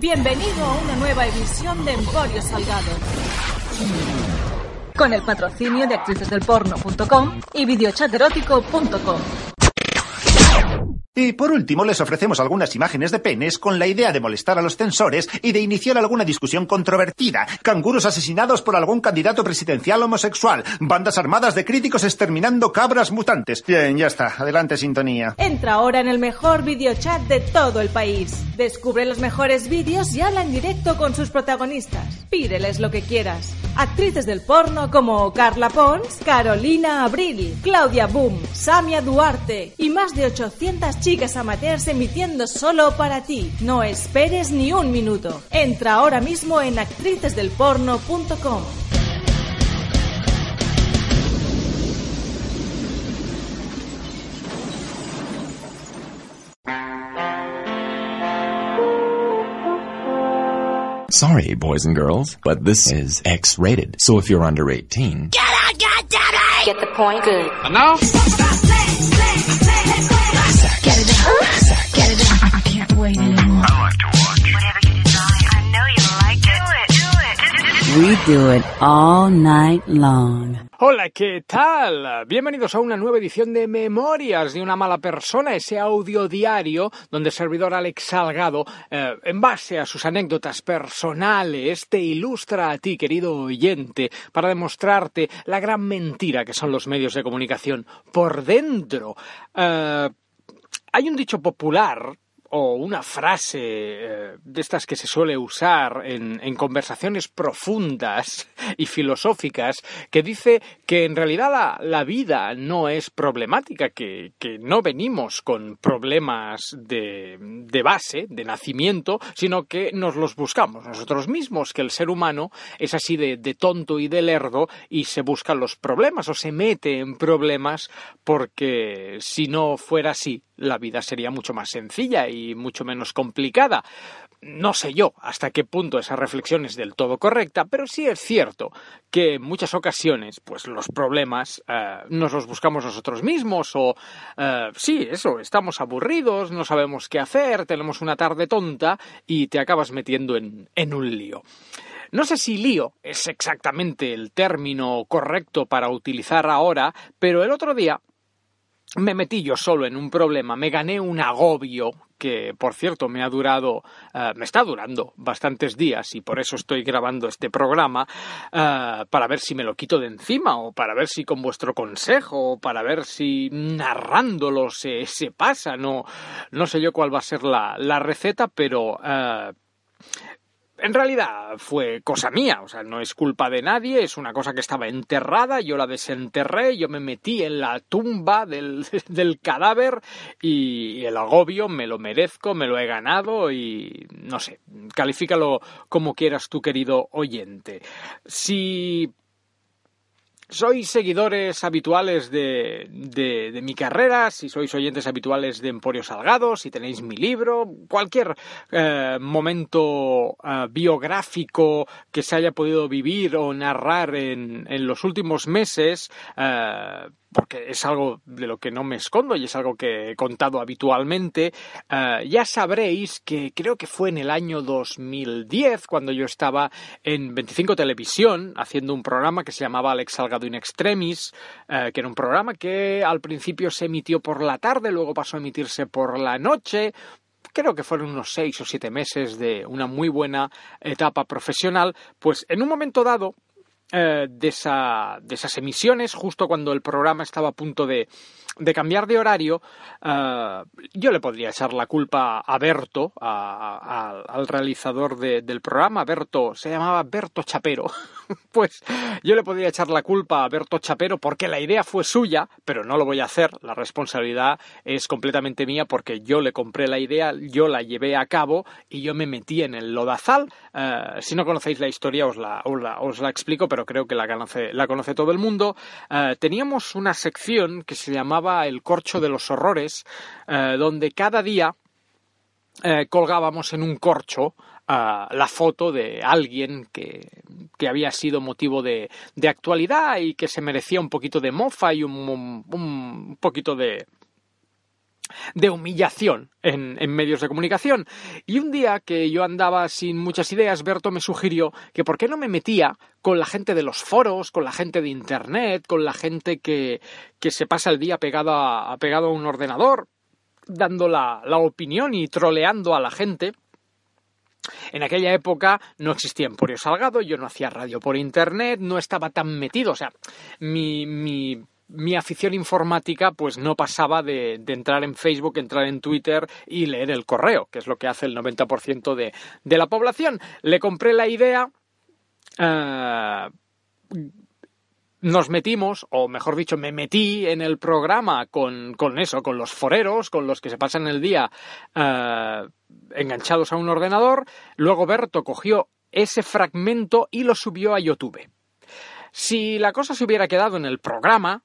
Bienvenido a una nueva edición de Emporio Salgado. Con el patrocinio de actricesdelporno.com y videochaterótico.com. Y por último, les ofrecemos algunas imágenes de penes con la idea de molestar a los censores y de iniciar alguna discusión controvertida. Canguros asesinados por algún candidato presidencial homosexual. Bandas armadas de críticos exterminando cabras mutantes. Bien, ya está. Adelante, sintonía. Entra ahora en el mejor videochat de todo el país. Descubre los mejores vídeos y habla en directo con sus protagonistas. Pídeles lo que quieras. Actrices del porno como Carla Pons, Carolina Abril, Claudia Boom, Samia Duarte y más de 800 chicas amateurs emitiendo solo para ti. No esperes ni un minuto. Entra ahora mismo en actricesdelporno.com. Sorry, boys and girls, but this is X rated. So if you're under 18, Get out, goddammit! Get the point? Good. And do it all night long. Hola, ¿qué tal? Bienvenidos a una nueva edición de Memorias de una mala persona, ese audio diario donde el servidor Alex Salgado, eh, en base a sus anécdotas personales, te ilustra a ti, querido oyente, para demostrarte la gran mentira que son los medios de comunicación por dentro. Eh, hay un dicho popular o una frase eh, de estas que se suele usar en, en conversaciones profundas y filosóficas que dice que en realidad la, vida no es problemática, que, que no venimos con problemas de, de base, de nacimiento, sino que nos los buscamos nosotros mismos, que el ser humano es así de, de tonto y de lerdo y se busca los problemas o se mete en problemas porque si no fuera así, la vida sería mucho más sencilla y mucho menos complicada. No sé yo hasta qué punto esa reflexión es del todo correcta, pero sí es cierto que en muchas ocasiones, pues los problemas eh, nos los buscamos nosotros mismos o eh, sí, eso, estamos aburridos, no sabemos qué hacer, tenemos una tarde tonta y te acabas metiendo en, en un lío. No sé si lío es exactamente el término correcto para utilizar ahora, pero el otro día me metí yo solo en un problema, me gané un agobio que, por cierto, me ha durado, eh, me está durando bastantes días y por eso estoy grabando este programa, eh, para ver si me lo quito de encima o para ver si con vuestro consejo o para ver si narrándolo se, se pasa, no, no sé yo cuál va a ser la, la receta, pero... eh, en realidad fue cosa mía, o sea, no es culpa de nadie, es una cosa que estaba enterrada, yo la desenterré, yo me metí en la tumba del, del cadáver y el agobio me lo merezco, me lo he ganado y no sé, califícalo como quieras tu querido oyente. Si sois seguidores habituales de, de, de, mi carrera, si sois oyentes habituales de Emporio Salgado, si tenéis mi libro, cualquier eh, momento eh, biográfico que se haya podido vivir o narrar en, en los últimos meses, eh, porque es algo de lo que no me escondo y es algo que he contado habitualmente, uh, ya sabréis que creo que fue en el año 2010 cuando yo estaba en 25 Televisión haciendo un programa que se llamaba Alex Salgado in Extremis, uh, que era un programa que al principio se emitió por la tarde, luego pasó a emitirse por la noche, creo que fueron unos seis o siete meses de una muy buena etapa profesional, pues en un momento dado eh, de, esa, de, esas emisiones, justo cuando el programa estaba a punto de, de cambiar de horario, uh, yo le podría echar la culpa a Berto, al realizador de, del programa. Berto, se llamaba Berto Chapero. pues yo le podría echar la culpa a Berto Chapero porque la idea fue suya, pero no lo voy a hacer. La responsabilidad es completamente mía porque yo le compré la idea, yo la llevé a cabo y yo me metí en el lodazal. Uh, si no conocéis la historia, os la, os la, os la explico, pero creo que la conoce, todo el mundo. Uh, teníamos una sección que se llamaba El Corcho de los Horrores, eh, donde cada día eh, colgábamos en un corcho la foto de alguien que, que había sido motivo de, de, actualidad y que se merecía un poquito de mofa y un, un poquito de, de humillación en, medios de comunicación. Y un día que yo andaba sin muchas ideas, Berto me sugirió que por qué no me metía con la gente de los foros, con la gente de Internet, con la gente que, que se pasa el día pegado a, pegado a un ordenador, dando la, opinión y troleando a la gente. En aquella época no existía Emporio Salgado, yo no hacía radio por internet, no estaba tan metido, o sea, mi, mi afición informática pues no pasaba de, entrar en Facebook, entrar en Twitter y leer el correo, que es lo que hace el 90% de, la población. Le compré la idea. Uh, nos metimos, o mejor dicho, me metí en el programa con, con eso, con los foreros, con los que se pasan el día uh, enganchados a un ordenador. Luego Berto cogió ese fragmento y lo subió a YouTube. Si la cosa se hubiera quedado en el programa,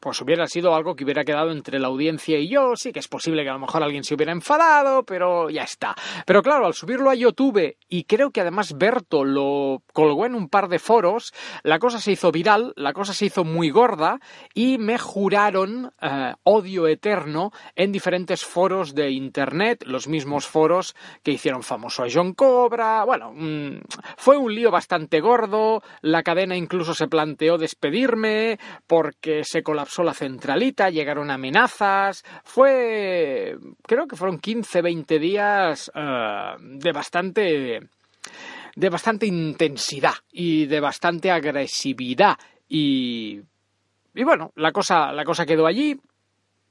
pues hubiera sido algo que hubiera quedado entre la audiencia y yo. Sí que es posible que a lo mejor alguien se hubiera enfadado, pero ya está. Pero claro, al subirlo a YouTube, y creo que además Berto lo colgó en un par de foros, la cosa se hizo viral, la cosa se hizo muy gorda, y me juraron eh, odio eterno en diferentes foros de Internet, los mismos foros que hicieron famoso a John Cobra. Bueno, mmm, fue un lío bastante gordo, la cadena incluso se planteó despedirme porque se colapsó colapsó la centralita, llegaron amenazas, fue, creo que fueron 15, 20 días uh, de bastante, de bastante intensidad y de bastante agresividad. Y, y bueno, la cosa, la cosa quedó allí,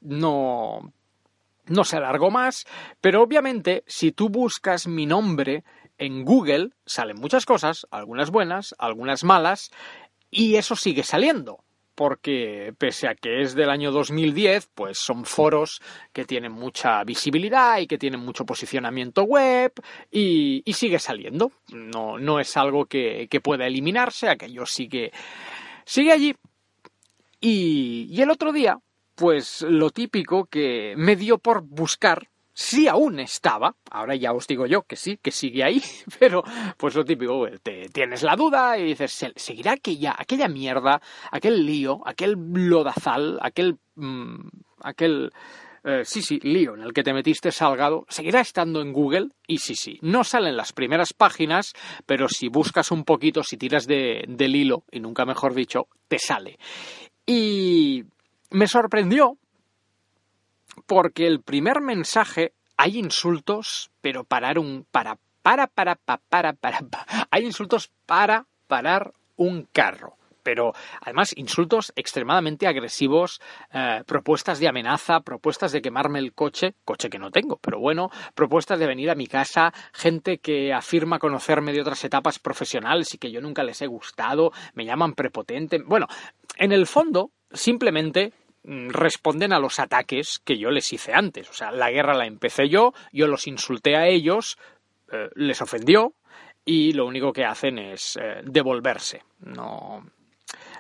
no, no se alargó más, pero obviamente si tú buscas mi nombre en Google salen muchas cosas, algunas buenas, algunas malas, y eso sigue saliendo porque pese a que es del año 2010, pues son foros que tienen mucha visibilidad y que tienen mucho posicionamiento web y, sigue saliendo. No, no es algo que, que, pueda eliminarse, aquello sigue, sigue allí. Y, y el otro día, pues lo típico que me dio por buscar sí aún estaba, ahora ya os digo yo que sí, que sigue ahí, pero pues lo típico, te tienes la duda y dices, ¿seguirá aquella, aquella mierda, aquel lío, aquel lodazal, aquel... Mmm, aquel eh, sí, sí, lío en el que te metiste salgado, seguirá estando en Google y sí, sí, no salen las primeras páginas, pero si buscas un poquito, si tiras de, del hilo, y nunca mejor dicho, te sale. Y me sorprendió porque el primer mensaje hay insultos, pero parar un para para para para para para, hay insultos para parar un carro pero además insultos extremadamente agresivos, eh, propuestas de amenaza, propuestas de quemarme el coche, coche que no tengo, pero bueno, propuestas de venir a mi casa, gente que afirma conocerme de otras etapas profesionales y que yo nunca les he gustado, me llaman prepotente. Bueno, en el fondo, simplemente responden a los ataques que yo les hice antes. O sea, la guerra la empecé yo, yo los insulté a ellos, eh, les ofendió y lo único que hacen es eh, devolverse. No.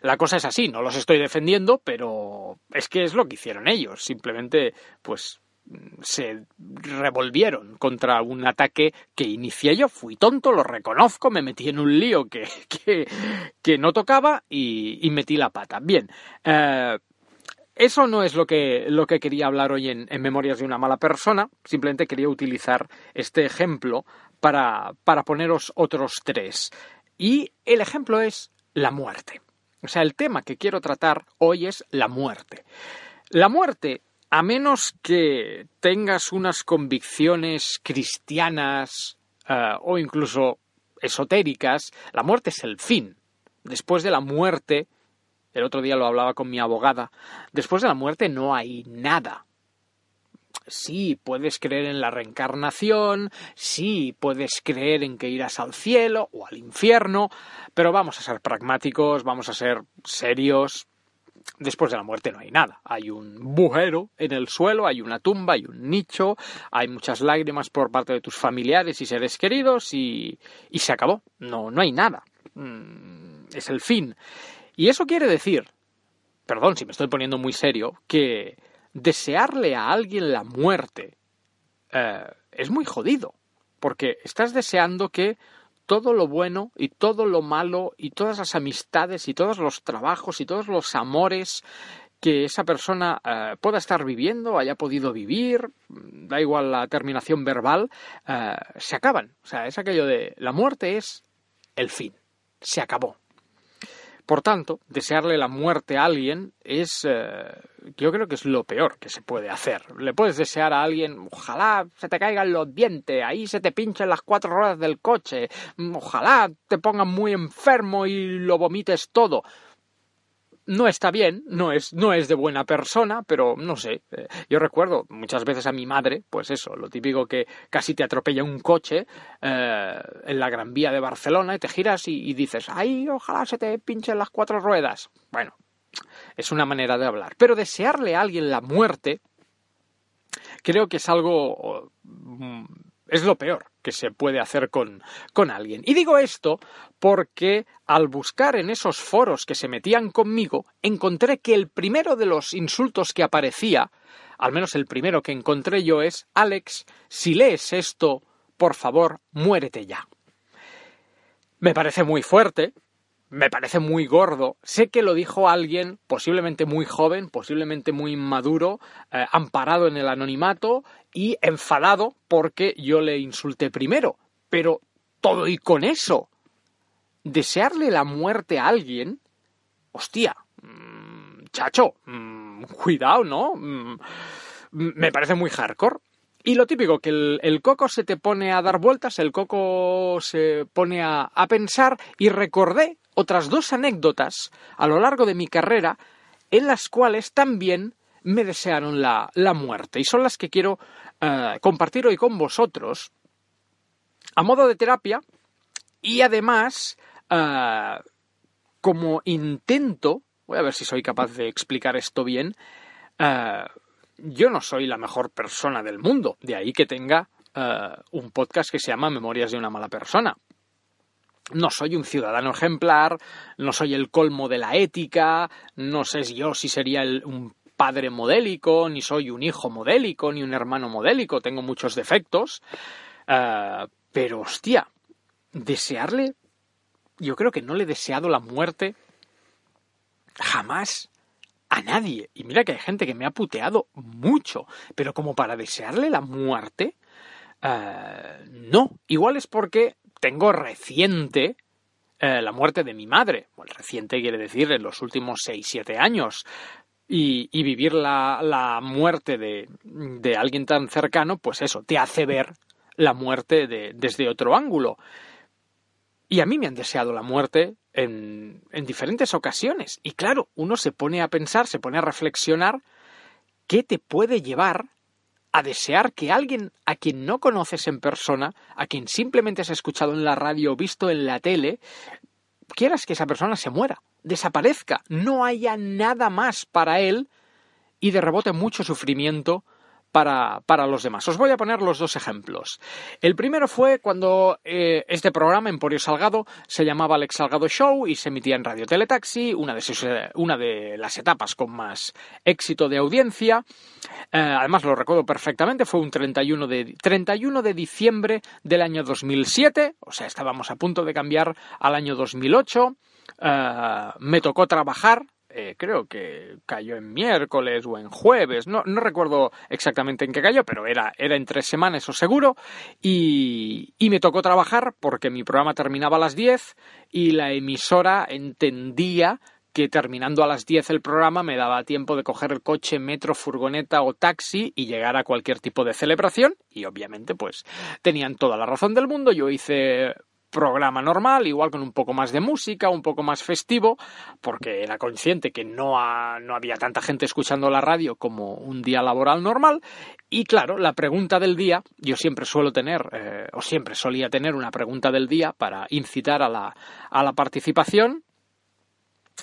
La cosa es así, no los estoy defendiendo, pero es que es lo que hicieron ellos. Simplemente, pues se revolvieron contra un ataque que inicié yo. Fui tonto, lo reconozco, me metí en un lío que, que, que no tocaba y, y, metí la pata. Bien, eh, eso no es lo que, lo que quería hablar hoy en, Memorias de una mala persona, simplemente quería utilizar este ejemplo para, para poneros otros tres. Y el ejemplo es la muerte. O sea, el tema que quiero tratar hoy es la muerte. La muerte, a menos que tengas unas convicciones cristianas uh, o incluso esotéricas, la muerte es el fin. Después de la muerte el otro día lo hablaba con mi abogada, después de la muerte no hay nada. Sí, puedes creer en la reencarnación, sí, puedes creer en que irás al cielo o al infierno, pero vamos a ser pragmáticos, vamos a ser serios. Después de la muerte no hay nada. Hay un bujero en el suelo, hay una tumba, hay un nicho, hay muchas lágrimas por parte de tus familiares y seres queridos y, y se acabó. No, no hay nada. Mm, es el fin. Y eso quiere decir, perdón si me estoy poniendo muy serio, que desearle a alguien la muerte eh, es muy jodido, porque estás deseando que todo lo bueno y todo lo malo y todas las amistades y todos los trabajos y todos los amores que esa persona eh, pueda estar viviendo, haya podido vivir, da igual la terminación verbal, eh, se acaban. O sea, es aquello de la muerte es el fin, se acabó. Por tanto, desearle la muerte a alguien es, eh, yo creo que es lo peor que se puede hacer. Le puedes desear a alguien, ojalá se te caigan los dientes, ahí se te pinchen las cuatro ruedas del coche, ojalá te pongan muy enfermo y lo vomites todo no está bien, no es, no es de buena persona, pero no sé. eh, Yo recuerdo muchas veces a mi madre, pues eso, lo típico que casi te atropella un coche eh, en la Gran Vía de Barcelona y te giras y, y dices, ay, ojalá se te pinchen las cuatro ruedas. Bueno, es una manera de hablar. Pero desearle a alguien la muerte, creo que es algo mm, es lo peor que se puede hacer con, con alguien. Y digo esto porque al buscar en esos foros que se metían conmigo, encontré que el primero de los insultos que aparecía, al menos el primero que encontré yo es, Alex, si lees esto, por favor, muérete ya. Me parece muy fuerte, me parece muy gordo. Sé que lo dijo alguien posiblemente muy joven, posiblemente muy inmaduro, eh, amparado en el anonimato y enfadado porque yo le insulté primero. Pero todo y con eso, desearle la muerte a alguien, hostia, mm, chacho, mm, cuidado, ¿no? Mm, me parece muy hardcore. Y lo típico, que el, el coco se te pone a dar vueltas, el coco se pone a, a pensar y recordé otras dos anécdotas a lo largo de mi carrera en las cuales también me desearon la, la muerte y son las que quiero eh, compartir hoy con vosotros a modo de terapia y además eh, como intento, voy a ver si soy capaz de explicar esto bien, eh, yo no soy la mejor persona del mundo, de ahí que tenga un podcast que se llama Memorias de una mala persona. No soy un ciudadano ejemplar, no soy el colmo de la ética, no sé yo si sería un padre modélico, ni soy un hijo modélico, ni un hermano modélico, tengo muchos defectos, eh, pero hostia, desearle, yo creo que no le he deseado la muerte jamás a nadie. Y mira que hay gente que me ha puteado mucho, pero como para desearle la muerte, eh, no. Igual es porque tengo reciente eh, la muerte de mi madre. Bueno, reciente quiere decir en los últimos 6-7 años. Y, y vivir la, la muerte de, de alguien tan cercano, pues eso, te hace ver la muerte de- desde otro ángulo. Y a mí me han deseado la muerte en, en diferentes ocasiones. Y claro, uno se pone a pensar, se pone a reflexionar qué te puede llevar a desear que alguien a quien no conoces en persona, a quien simplemente has escuchado en la radio o visto en la tele, quieras que esa persona se muera, desaparezca, no haya nada más para él y de rebote mucho sufrimiento para, para los demás. Os voy a poner los dos ejemplos. El primero fue cuando eh, este programa, Emporio Salgado, se llamaba Alex Salgado Show y se emitía en Radio Teletaxi, una de, sus, una de las etapas con más éxito de audiencia. Eh, además, lo recuerdo perfectamente, fue un 31 de, 31 de diciembre del año 2007, o sea, estábamos a punto de cambiar al año 2008. Eh, me tocó trabajar eh, creo que cayó en miércoles o en jueves, no, no recuerdo exactamente en qué cayó, pero era, era en tres semanas, eso seguro, y, y me tocó trabajar porque mi programa terminaba a las 10 y la emisora entendía que terminando a las 10 el programa me daba tiempo de coger el coche, metro, furgoneta o taxi y llegar a cualquier tipo de celebración. Y obviamente pues tenían toda la razón del mundo, yo hice programa normal, igual con un poco más de música, un poco más festivo, porque era consciente que no, no había tanta gente escuchando la radio como un día laboral normal. Y claro, la pregunta del día, yo siempre suelo tener, eh, o siempre solía tener una pregunta del día para incitar a la, a la participación,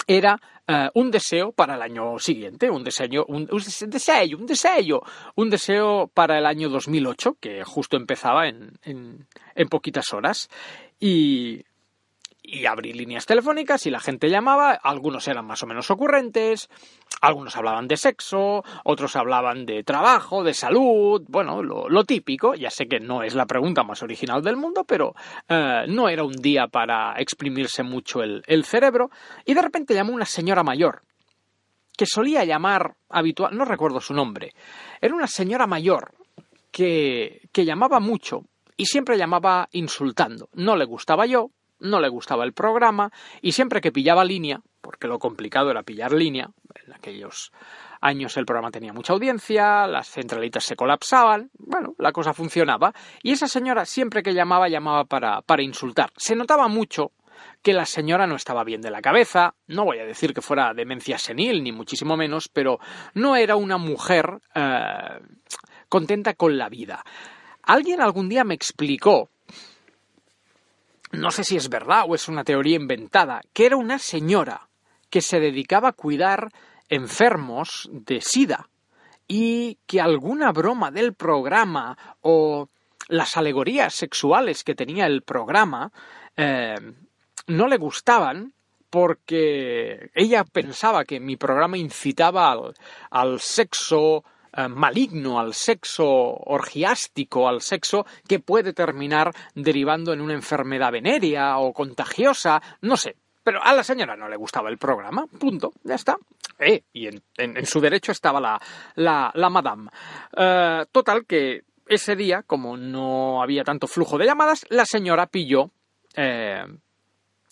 era eh, un deseo para el año siguiente, un deseo, un, un deseo, un deseo, un deseo para el año 2008, que justo empezaba en, en, en poquitas horas. Y, y abrí líneas telefónicas y la gente llamaba, algunos eran más o menos ocurrentes, algunos hablaban de sexo, otros hablaban de trabajo, de salud, bueno, lo, típico, ya sé que no es la pregunta más original del mundo, pero eh, no era un día para exprimirse mucho el, el cerebro, y de repente llamó una señora mayor. que solía llamar habitual, no recuerdo su nombre, era una señora mayor que, que llamaba mucho y siempre llamaba insultando. No le gustaba yo, no le gustaba el programa y siempre que pillaba línea, porque lo complicado era pillar línea, en aquellos años el programa tenía mucha audiencia, las centralitas se colapsaban, bueno, la cosa funcionaba y esa señora siempre que llamaba llamaba para, para insultar. Se notaba mucho que la señora no estaba bien de la cabeza, no voy a decir que fuera demencia senil, ni muchísimo menos, pero no era una mujer eh, contenta con la vida. Alguien algún día me explicó, no sé si es verdad o es una teoría inventada, que era una señora que se dedicaba a cuidar enfermos de SIDA y que alguna broma del programa o las alegorías sexuales que tenía el programa eh, no le gustaban porque ella pensaba que mi programa incitaba al, al sexo eh, maligno, al sexo orgiástico, al sexo que puede terminar derivando en una enfermedad venérea o contagiosa, no sé. Pero a la señora no le gustaba el programa, punto, ya está. Eh, y en, su derecho estaba la, la, la madame. Eh, total que ese día, como no había tanto flujo de llamadas, la señora pilló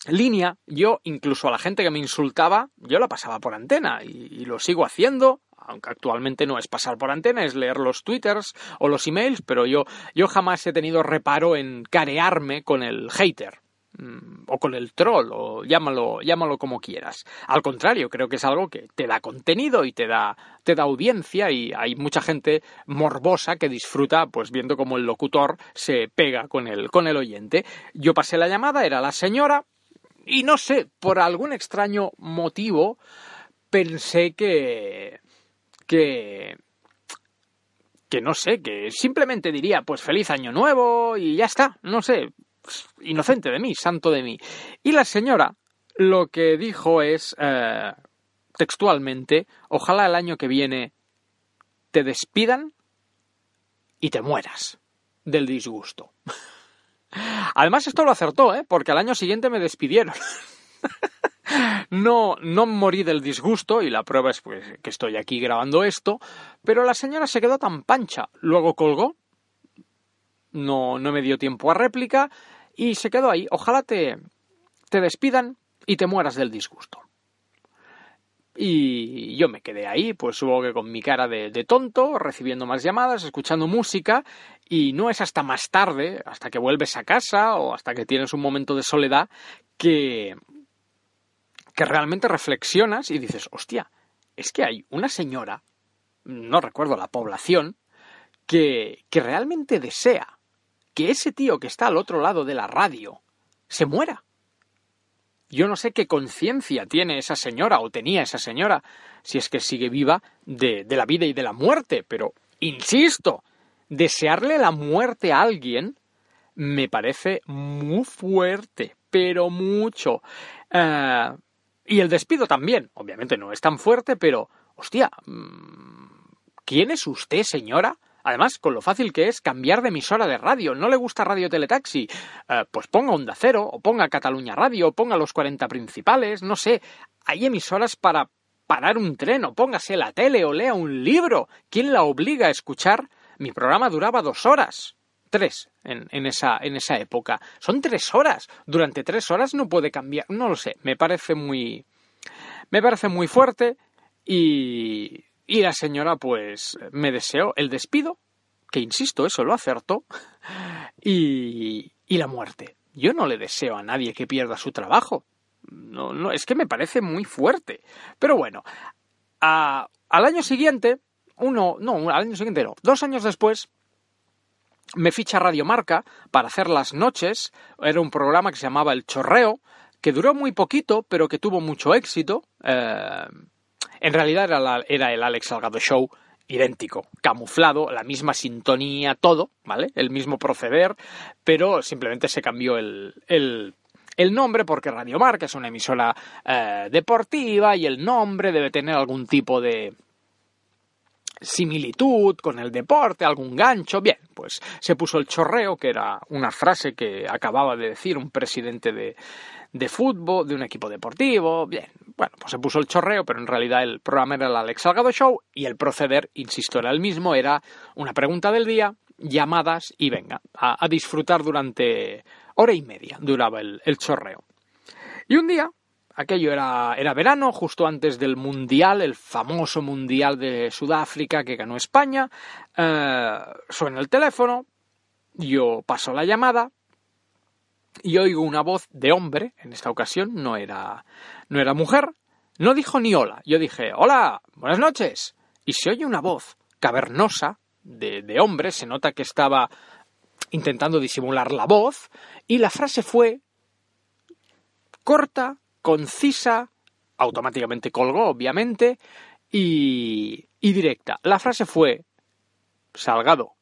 línea, yo incluso a la gente que me insultaba, yo la pasaba por antena y lo sigo haciendo, aunque actualmente no es pasar por antena, es leer los twitters o los emails, pero yo, yo jamás he tenido reparo en carearme con el hater mm, o con el troll o llámalo, llámalo como quieras. Al contrario, creo que es algo que te da contenido y te da, te da audiencia y hay mucha gente morbosa que disfruta pues viendo cómo el locutor se pega con el, con el oyente. Yo pasé la llamada, era la señora, y no sé, por algún extraño motivo, pensé que. Que. que no sé, que simplemente diría, pues feliz año nuevo y ya está, no sé, inocente de mí, santo de mí. Y la señora lo que dijo es, eh, textualmente, ojalá el año que viene te despidan y te mueras del disgusto. Además, esto lo acertó, ¿eh? Porque al año siguiente me despidieron. No, no morí del disgusto y la prueba es pues, que estoy aquí grabando esto, pero la señora se quedó tan pancha. Luego colgó, no, no me dio tiempo a réplica y se quedó ahí. Ojalá te, te despidan y te mueras del disgusto. Y yo me quedé ahí, pues supongo que con mi cara de, de tonto, recibiendo más llamadas, escuchando música, y no es hasta más tarde, hasta que vuelves a casa o hasta que tienes un momento de soledad, que, que realmente reflexionas y dices, hostia, es que hay una señora, no recuerdo la población, que, que realmente desea que ese tío que está al otro lado de la radio se muera. Yo no sé qué conciencia tiene esa señora o tenía esa señora, si es que sigue viva, de, de la vida y de la muerte, pero, insisto, desearle la muerte a alguien me parece muy fuerte, pero mucho. Eh, y el despido también, obviamente no es tan fuerte, pero, hostia, mm, ¿quién es usted, señora? Además, con lo fácil que es cambiar de emisora de radio. ¿No le gusta Radio Teletaxi? Eh, pues ponga Onda Cero, o ponga Cataluña Radio, o ponga los 40 principales, no sé. Hay emisoras para parar un tren, o póngase la tele, o lea un libro. ¿Quién la obliga a escuchar? Mi programa duraba dos horas. Tres en, en esa, en esa época. Son tres horas. Durante tres horas no puede cambiar. No lo sé. Me parece muy. Me parece muy fuerte. Y. Y la señora, pues, me deseó el despido, que insisto, eso lo acertó, y, y la muerte. Yo no le deseo a nadie que pierda su trabajo. No, no, es que me parece muy fuerte. Pero bueno, a- al año siguiente, uno, no, al año siguiente no, dos años después, me ficha Radio Marca para hacer las noches. Era un programa que se llamaba El Chorreo, que duró muy poquito, pero que tuvo mucho éxito. Eh, en realidad era, la- era el Alex Salgado Show idéntico, camuflado, la misma sintonía, todo, ¿vale? El mismo proceder, pero simplemente se cambió el, el, el nombre porque Radio Marca es una emisora eh, deportiva y el nombre debe tener algún tipo de, similitud con el deporte, algún gancho. Bien, pues se puso el chorreo, que era una frase que acababa de decir un presidente de, de fútbol, de un equipo deportivo. Bien, bueno, pues se puso el chorreo, pero en realidad el programa era el Alex Salgado Show y el proceder, insisto, era el mismo, era una pregunta del día, llamadas y venga, a, a disfrutar durante hora y media duraba el, el chorreo. Y un día, aquello era, era verano, justo antes del Mundial, el famoso Mundial de Sudáfrica que ganó España, eh, suena el teléfono, yo paso la llamada y oigo una voz de hombre, en esta ocasión no era, no era mujer, no dijo ni hola, yo dije, hola, buenas noches, y se oye una voz cavernosa de, de hombre, se nota que estaba intentando disimular la voz, y la frase fue corta, concisa, automáticamente colgó, obviamente, y, y directa. La frase fue, Salgado,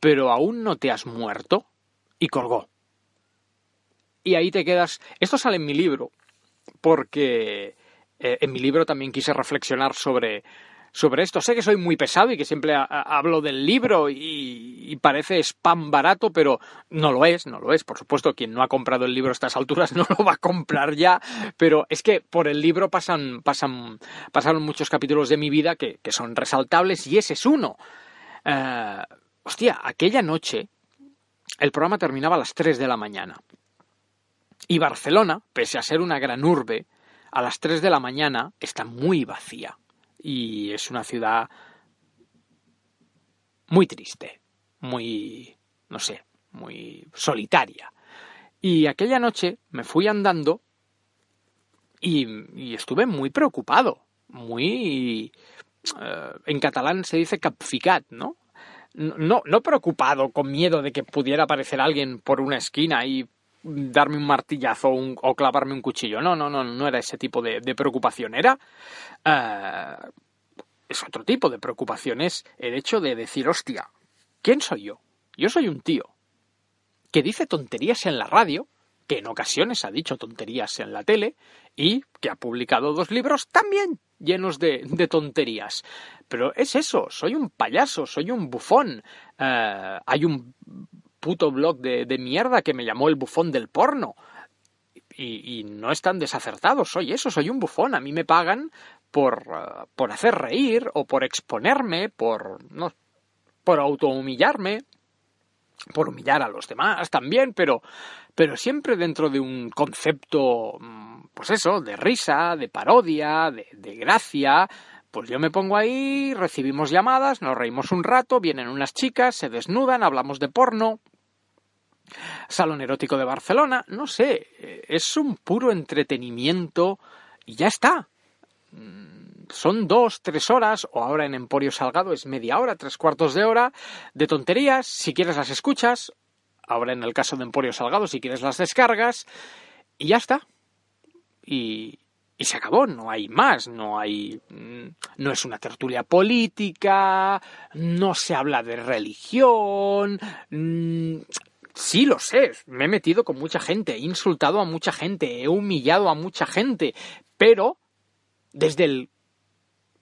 pero aún no te has muerto, y colgó. Y ahí te quedas. Esto sale en mi libro, porque eh, en mi libro también quise reflexionar sobre, sobre esto. Sé que soy muy pesado y que siempre hablo del libro y, parece spam barato, pero no lo es, no lo es. Por supuesto, quien no ha comprado el libro a estas alturas no lo va a comprar ya, pero es que por el libro pasan, pasan, pasaron muchos capítulos de mi vida que, que son resaltables y ese es uno. Eh, hostia, aquella noche el programa terminaba a las 3 de la mañana. Y Barcelona, pese a ser una gran urbe, a las 3 de la mañana está muy vacía. Y es una ciudad muy triste, muy, no sé, muy solitaria. Y aquella noche me fui andando y, estuve muy preocupado, muy... eh, en catalán se dice capficat, ¿no? No, no preocupado, con miedo de que pudiera aparecer alguien por una esquina y darme un martillazo o, clavarme un cuchillo. No, no, no, no era ese tipo de, preocupación. Era. eh, es otro tipo de preocupación. Es el hecho de decir, hostia, ¿quién soy yo? Yo soy un tío que dice tonterías en la radio, que en ocasiones ha dicho tonterías en la tele, y que ha publicado dos libros también llenos de, de tonterías. Pero es eso, soy un payaso, soy un bufón. Eh, hay un puto blog de, de mierda que me llamó el bufón del porno. Y, y no están desacertados, soy eso, soy un bufón. A mí me pagan por, eh, por hacer reír o por exponerme, por, no, por autohumillarme, por humillar a los demás también, pero, pero siempre dentro de un concepto, mm, pues eso, de risa, de parodia, de, de gracia. Pues yo me pongo ahí, recibimos llamadas, nos reímos un rato, vienen unas chicas, se desnudan, hablamos de porno, Salón Erótico de Barcelona, no sé, eh, es un puro entretenimiento y ya está. Mm, Son dos, tres horas, o ahora en Emporio Salgado es media hora, tres cuartos de hora, de tonterías, si quieres las escuchas, ahora en el caso de Emporio Salgado, si quieres las descargas, y ya está. Y, y se acabó, no hay más, no hay. mm, No es una tertulia política, no se habla de religión. Sí, lo sé, me he metido con mucha gente, he insultado a mucha gente, he humillado a mucha gente, pero desde el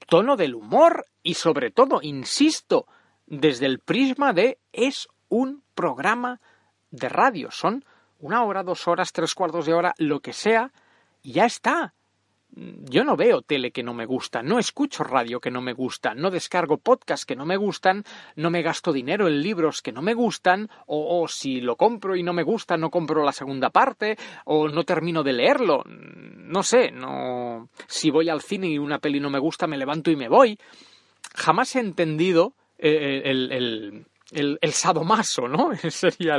tono del humor y sobre todo, insisto, desde el prisma de es un programa de radio, son una hora, dos horas, tres cuartos de hora, lo que sea, y ya está. Yo no veo tele que no me gusta, no escucho radio que no me gusta, no descargo podcasts que no me gustan, no me gasto dinero en libros que no me gustan, o, si lo compro y no me gusta, no compro la segunda parte, o no termino de leerlo. No sé, no. Si voy al cine y una peli no me gusta, me levanto y me voy. Jamás he entendido eh, el, el, el, el sadomaso, ¿no? Sería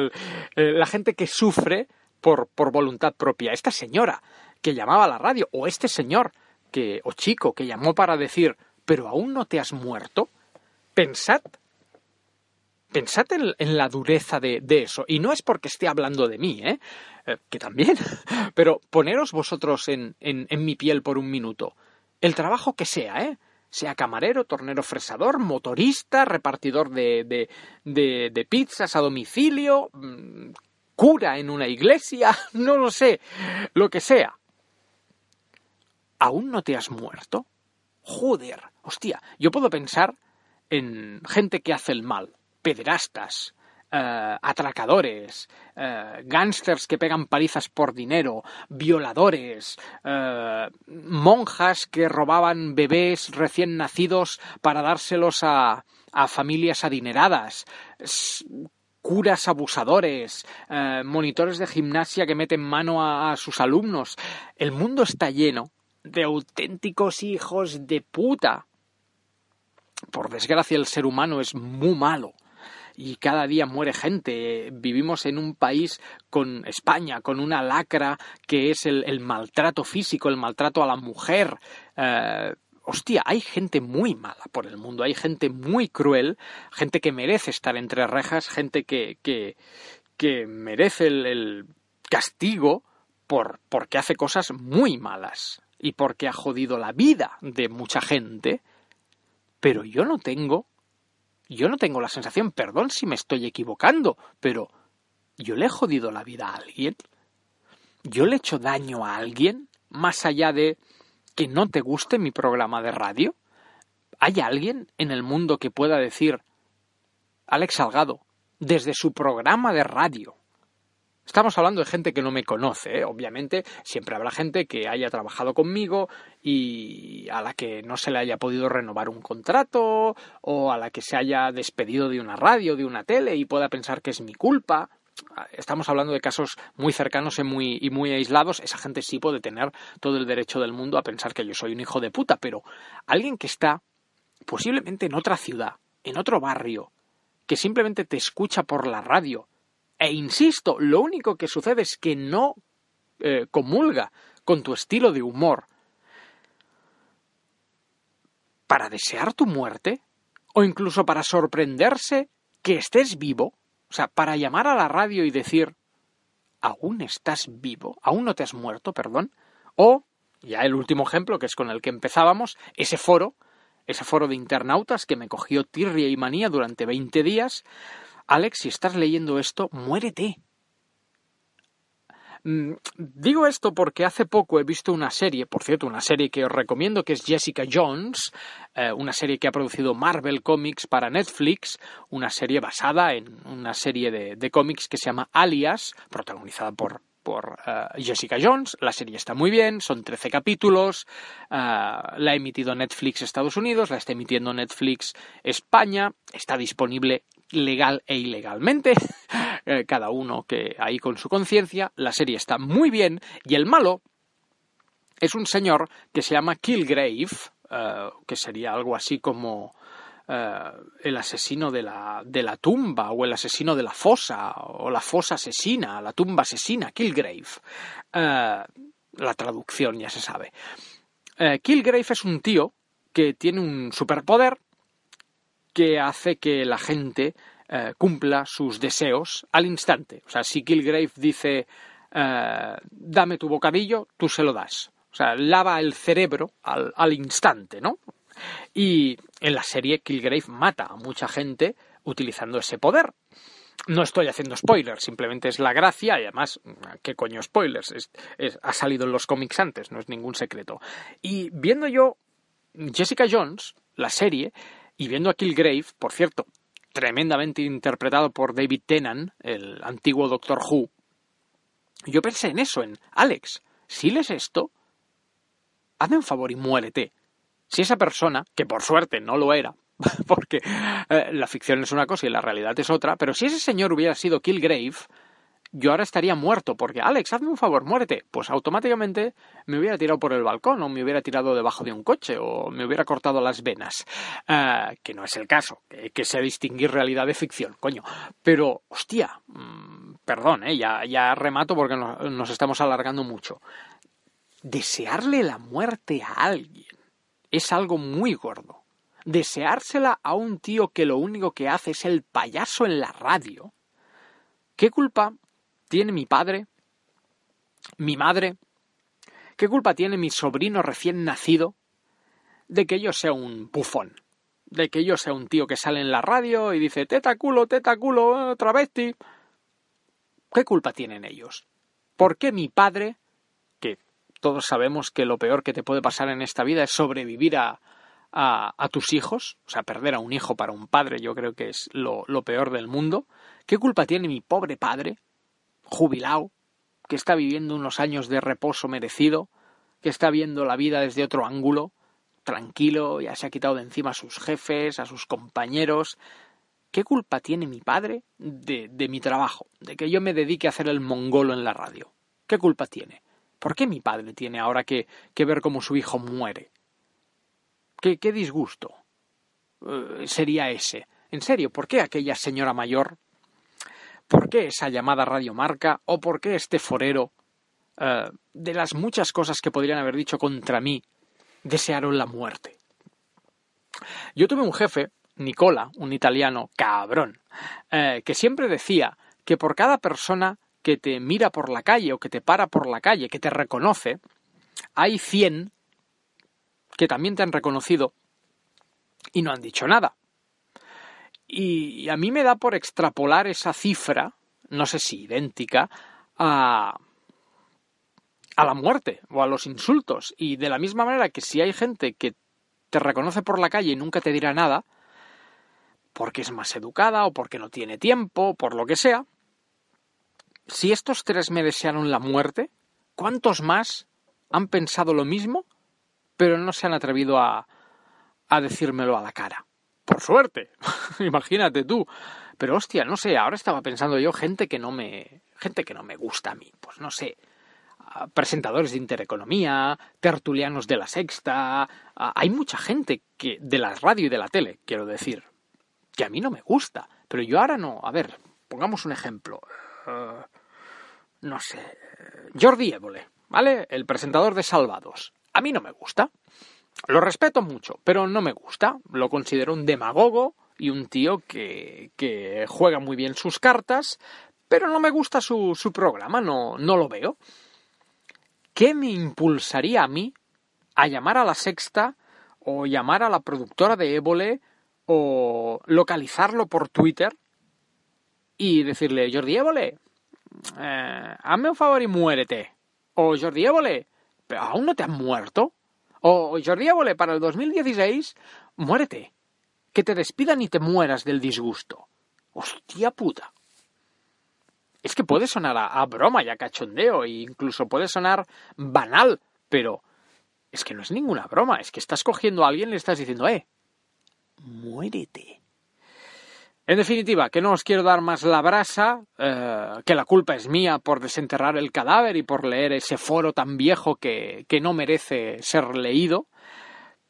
eh, la gente que sufre por, por voluntad propia. Esta señora que llamaba a la radio, o este señor que, o chico que llamó para decir, pero aún no te has muerto, pensad, pensad en, en la dureza de, de eso. Y no es porque esté hablando de mí, ¿eh? Eh, que también, pero poneros vosotros en, en, en mi piel por un minuto. El trabajo que sea, ¿eh? Sea camarero, tornero fresador, motorista, repartidor de, de, de, pizzas a domicilio, mm, cura en una iglesia, no lo sé, lo que sea. ¿Aún no te has muerto? Joder, hostia, yo puedo pensar en gente que hace el mal, pederastas, eh, atracadores, eh, gángsters que pegan palizas por dinero, violadores, eh, monjas que robaban bebés recién nacidos para dárselos a, a familias adineradas, curas abusadores, eh, monitores de gimnasia que meten mano a sus alumnos. El mundo está lleno de auténticos hijos de puta. Por desgracia, el ser humano es muy malo y cada día muere gente. Vivimos en un país con España, con una lacra que es el, el maltrato físico, el maltrato a la mujer. Eh, hostia, hay gente muy mala por el mundo, hay gente muy cruel, gente que merece estar entre rejas, gente que, que, que merece el, el castigo por, porque hace cosas muy malas y porque ha jodido la vida de mucha gente. Pero yo no tengo yo no tengo la sensación, perdón si me estoy equivocando, pero ¿yo le he jodido la vida a alguien? ¿Yo le he hecho daño a alguien más allá de que no te guste mi programa de radio? ¿Hay alguien en el mundo que pueda decir, Alex Salgado, desde su programa de radio, Estamos hablando de gente que no me conoce, ¿eh? obviamente siempre habrá gente que haya trabajado conmigo y a la que no se le haya podido renovar un contrato o a la que se haya despedido de una radio, de una tele y pueda pensar que es mi culpa. Estamos hablando de casos muy cercanos y muy, y muy aislados. Esa gente sí puede tener todo el derecho del mundo a pensar que yo soy un hijo de puta, pero alguien que está posiblemente en otra ciudad, en otro barrio, que simplemente te escucha por la radio, e insisto, lo único que sucede es que no eh, comulga con tu estilo de humor. Para desear tu muerte o incluso para sorprenderse que estés vivo, o sea, para llamar a la radio y decir, aún estás vivo, aún no te has muerto, perdón, o, ya el último ejemplo, que es con el que empezábamos, ese foro, ese foro de internautas que me cogió tirria y manía durante 20 días, Alex, si estás leyendo esto, muérete. Mm, Digo esto porque hace poco he visto una serie, por cierto, una serie que os recomiendo, que es Jessica Jones, eh, una serie que ha producido Marvel Comics para Netflix, una serie basada en una serie de, cómics que se llama Alias, protagonizada por, por eh, Jessica Jones. La serie está muy bien, son 13 capítulos, eh, la ha emitido Netflix Estados Unidos, la está emitiendo Netflix España, está disponible legal e ilegalmente, eh, cada uno que ahí con su conciencia, la serie está muy bien y el malo es un señor que se llama Kilgrave, eh, que sería algo así como eh, el asesino de la, de la tumba o el asesino de la fosa o la fosa asesina, la tumba asesina, Kilgrave. La traducción ya se sabe. Kilgrave es un tío que tiene un superpoder que hace que la gente eh, cumpla sus deseos al instante. O sea, si Kilgrave dice eh, dame tu bocadillo, tú se lo das. O sea, lava el cerebro al, al instante, ¿no? Y en la serie Kilgrave mata a mucha gente utilizando ese poder. No estoy haciendo spoilers, simplemente es la gracia y además, ¿qué coño spoilers? Ha salido en los cómics antes, no es ningún secreto. Y viendo yo Jessica Jones, la serie, y viendo a Kilgrave, por cierto, tremendamente interpretado por David Tennant, el antiguo Doctor Who, yo pensé en eso, en Alex, si lees esto, hazme un favor y muérete. Si esa persona, que por suerte no lo era, porque eh, la ficción es una cosa y la realidad es otra, pero si ese señor hubiera sido Kilgrave, yo ahora estaría muerto, porque Alex, hazme un favor, muérete. Pues automáticamente me hubiera tirado por el balcón, o me hubiera tirado debajo de un coche, o me hubiera cortado las venas. Ah, que no es el caso, que, que sé distinguir realidad de ficción, coño. Pero, hostia, mm, perdón, eh, ya, ya remato porque no- nos estamos alargando mucho. Desearle la muerte a alguien es algo muy gordo. Deseársela a un tío que lo único que hace es el payaso en la radio. ¿Qué culpa tiene mi padre? ¿Mi madre? ¿Qué culpa tiene mi sobrino recién nacido de que yo sea un bufón? De que yo sea un tío que sale en la radio y dice teta culo, teta culo, travesti. ¿Qué culpa tienen ellos? ¿Por qué mi padre, que todos sabemos que lo peor que te puede pasar en esta vida es sobrevivir a, a, tus hijos, o sea, perder a un hijo para un padre, yo creo que es lo peor del mundo, ¿Qué culpa tiene mi pobre padre, jubilado, que está viviendo unos años de reposo merecido, que está viendo la vida desde otro ángulo, tranquilo, ya se ha quitado de encima a sus jefes, a sus compañeros. ¿Qué culpa tiene mi padre de, de mi trabajo, de que yo me dedique a hacer el mongolo en la radio? ¿Qué culpa tiene? ¿Por qué mi padre tiene ahora que, que ver cómo su hijo muere? ¿Qué, qué disgusto eh, sería ese? En serio, ¿por qué aquella señora mayor? ¿Por qué esa llamada radiomarca? ¿O por qué este forero? eh, de las muchas cosas que podrían haber dicho contra mí, desearon la muerte. Yo tuve un jefe, Nicola, un italiano cabrón, eh, que siempre decía que por cada persona que te mira por la calle o que te para por la calle, que te reconoce, hay 100 que también te han reconocido y no han dicho nada. Y a mí me da por extrapolar esa cifra, no sé si idéntica, a, a la muerte o a los insultos. Y de la misma manera que si hay gente que te reconoce por la calle y nunca te dirá nada, porque es más educada o porque no tiene tiempo, por lo que sea, si estos tres me desearon la muerte, ¿cuántos más han pensado lo mismo, pero no se han atrevido a, a decírmelo a la cara? Por suerte, imagínate tú. Pero hostia, no sé, ahora estaba pensando yo gente que no me gente que no me gusta a mí, pues no sé, presentadores de Intereconomía, tertulianos de la Sexta, hay mucha gente que de la radio y de la tele, quiero decir, que a mí no me gusta, pero yo ahora no, a ver, pongamos un ejemplo. Eh, no sé, eh, Jordi Évole, ¿vale? El presentador de Salvados. A mí no me gusta. Lo respeto mucho, pero no me gusta. Lo considero un demagogo y un tío que, que juega muy bien sus cartas, pero no me gusta su, su programa, no, no lo veo. ¿Qué me impulsaría a mí a llamar a la sexta o llamar a la productora de Évole o localizarlo por Twitter y decirle, Jordi Évole, eh, hazme un favor y muérete. O Jordi Évole, ¿pero aún no te has muerto? O Jordi Évole, para el 2016, muérete. Que te despidan y te mueras del disgusto. Hostia puta. Es que puede sonar a, a broma y a cachondeo, e incluso puede sonar banal, pero es que no es ninguna broma, es que estás cogiendo a alguien y le estás diciendo, eh, muérete. En definitiva, que no os quiero dar más la brasa, eh, que la culpa es mía por desenterrar el cadáver y por leer ese foro tan viejo que, que no merece ser leído,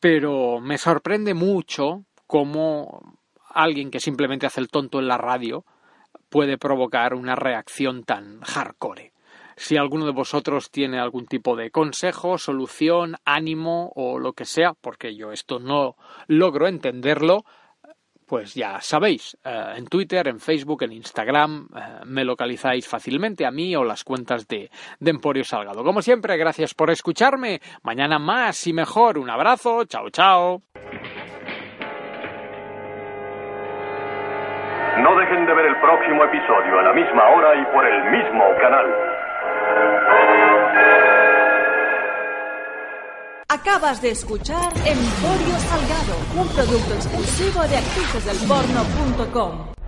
pero me sorprende mucho cómo alguien que simplemente hace el tonto en la radio puede provocar una reacción tan hardcore. Si alguno de vosotros tiene algún tipo de consejo, solución, ánimo o lo que sea, porque yo esto no logro entenderlo, pues ya sabéis, eh, en Twitter, en Facebook, en Instagram, eh, me localizáis fácilmente a mí o las cuentas de, de Emporio Salgado. Como siempre, gracias por escucharme. Mañana más y mejor. Un abrazo. Chao, chao. No dejen de ver el próximo episodio a la misma hora y por el mismo canal. Acabas de escuchar Emporio Salgado, un producto exclusivo de actricesdelporno.com.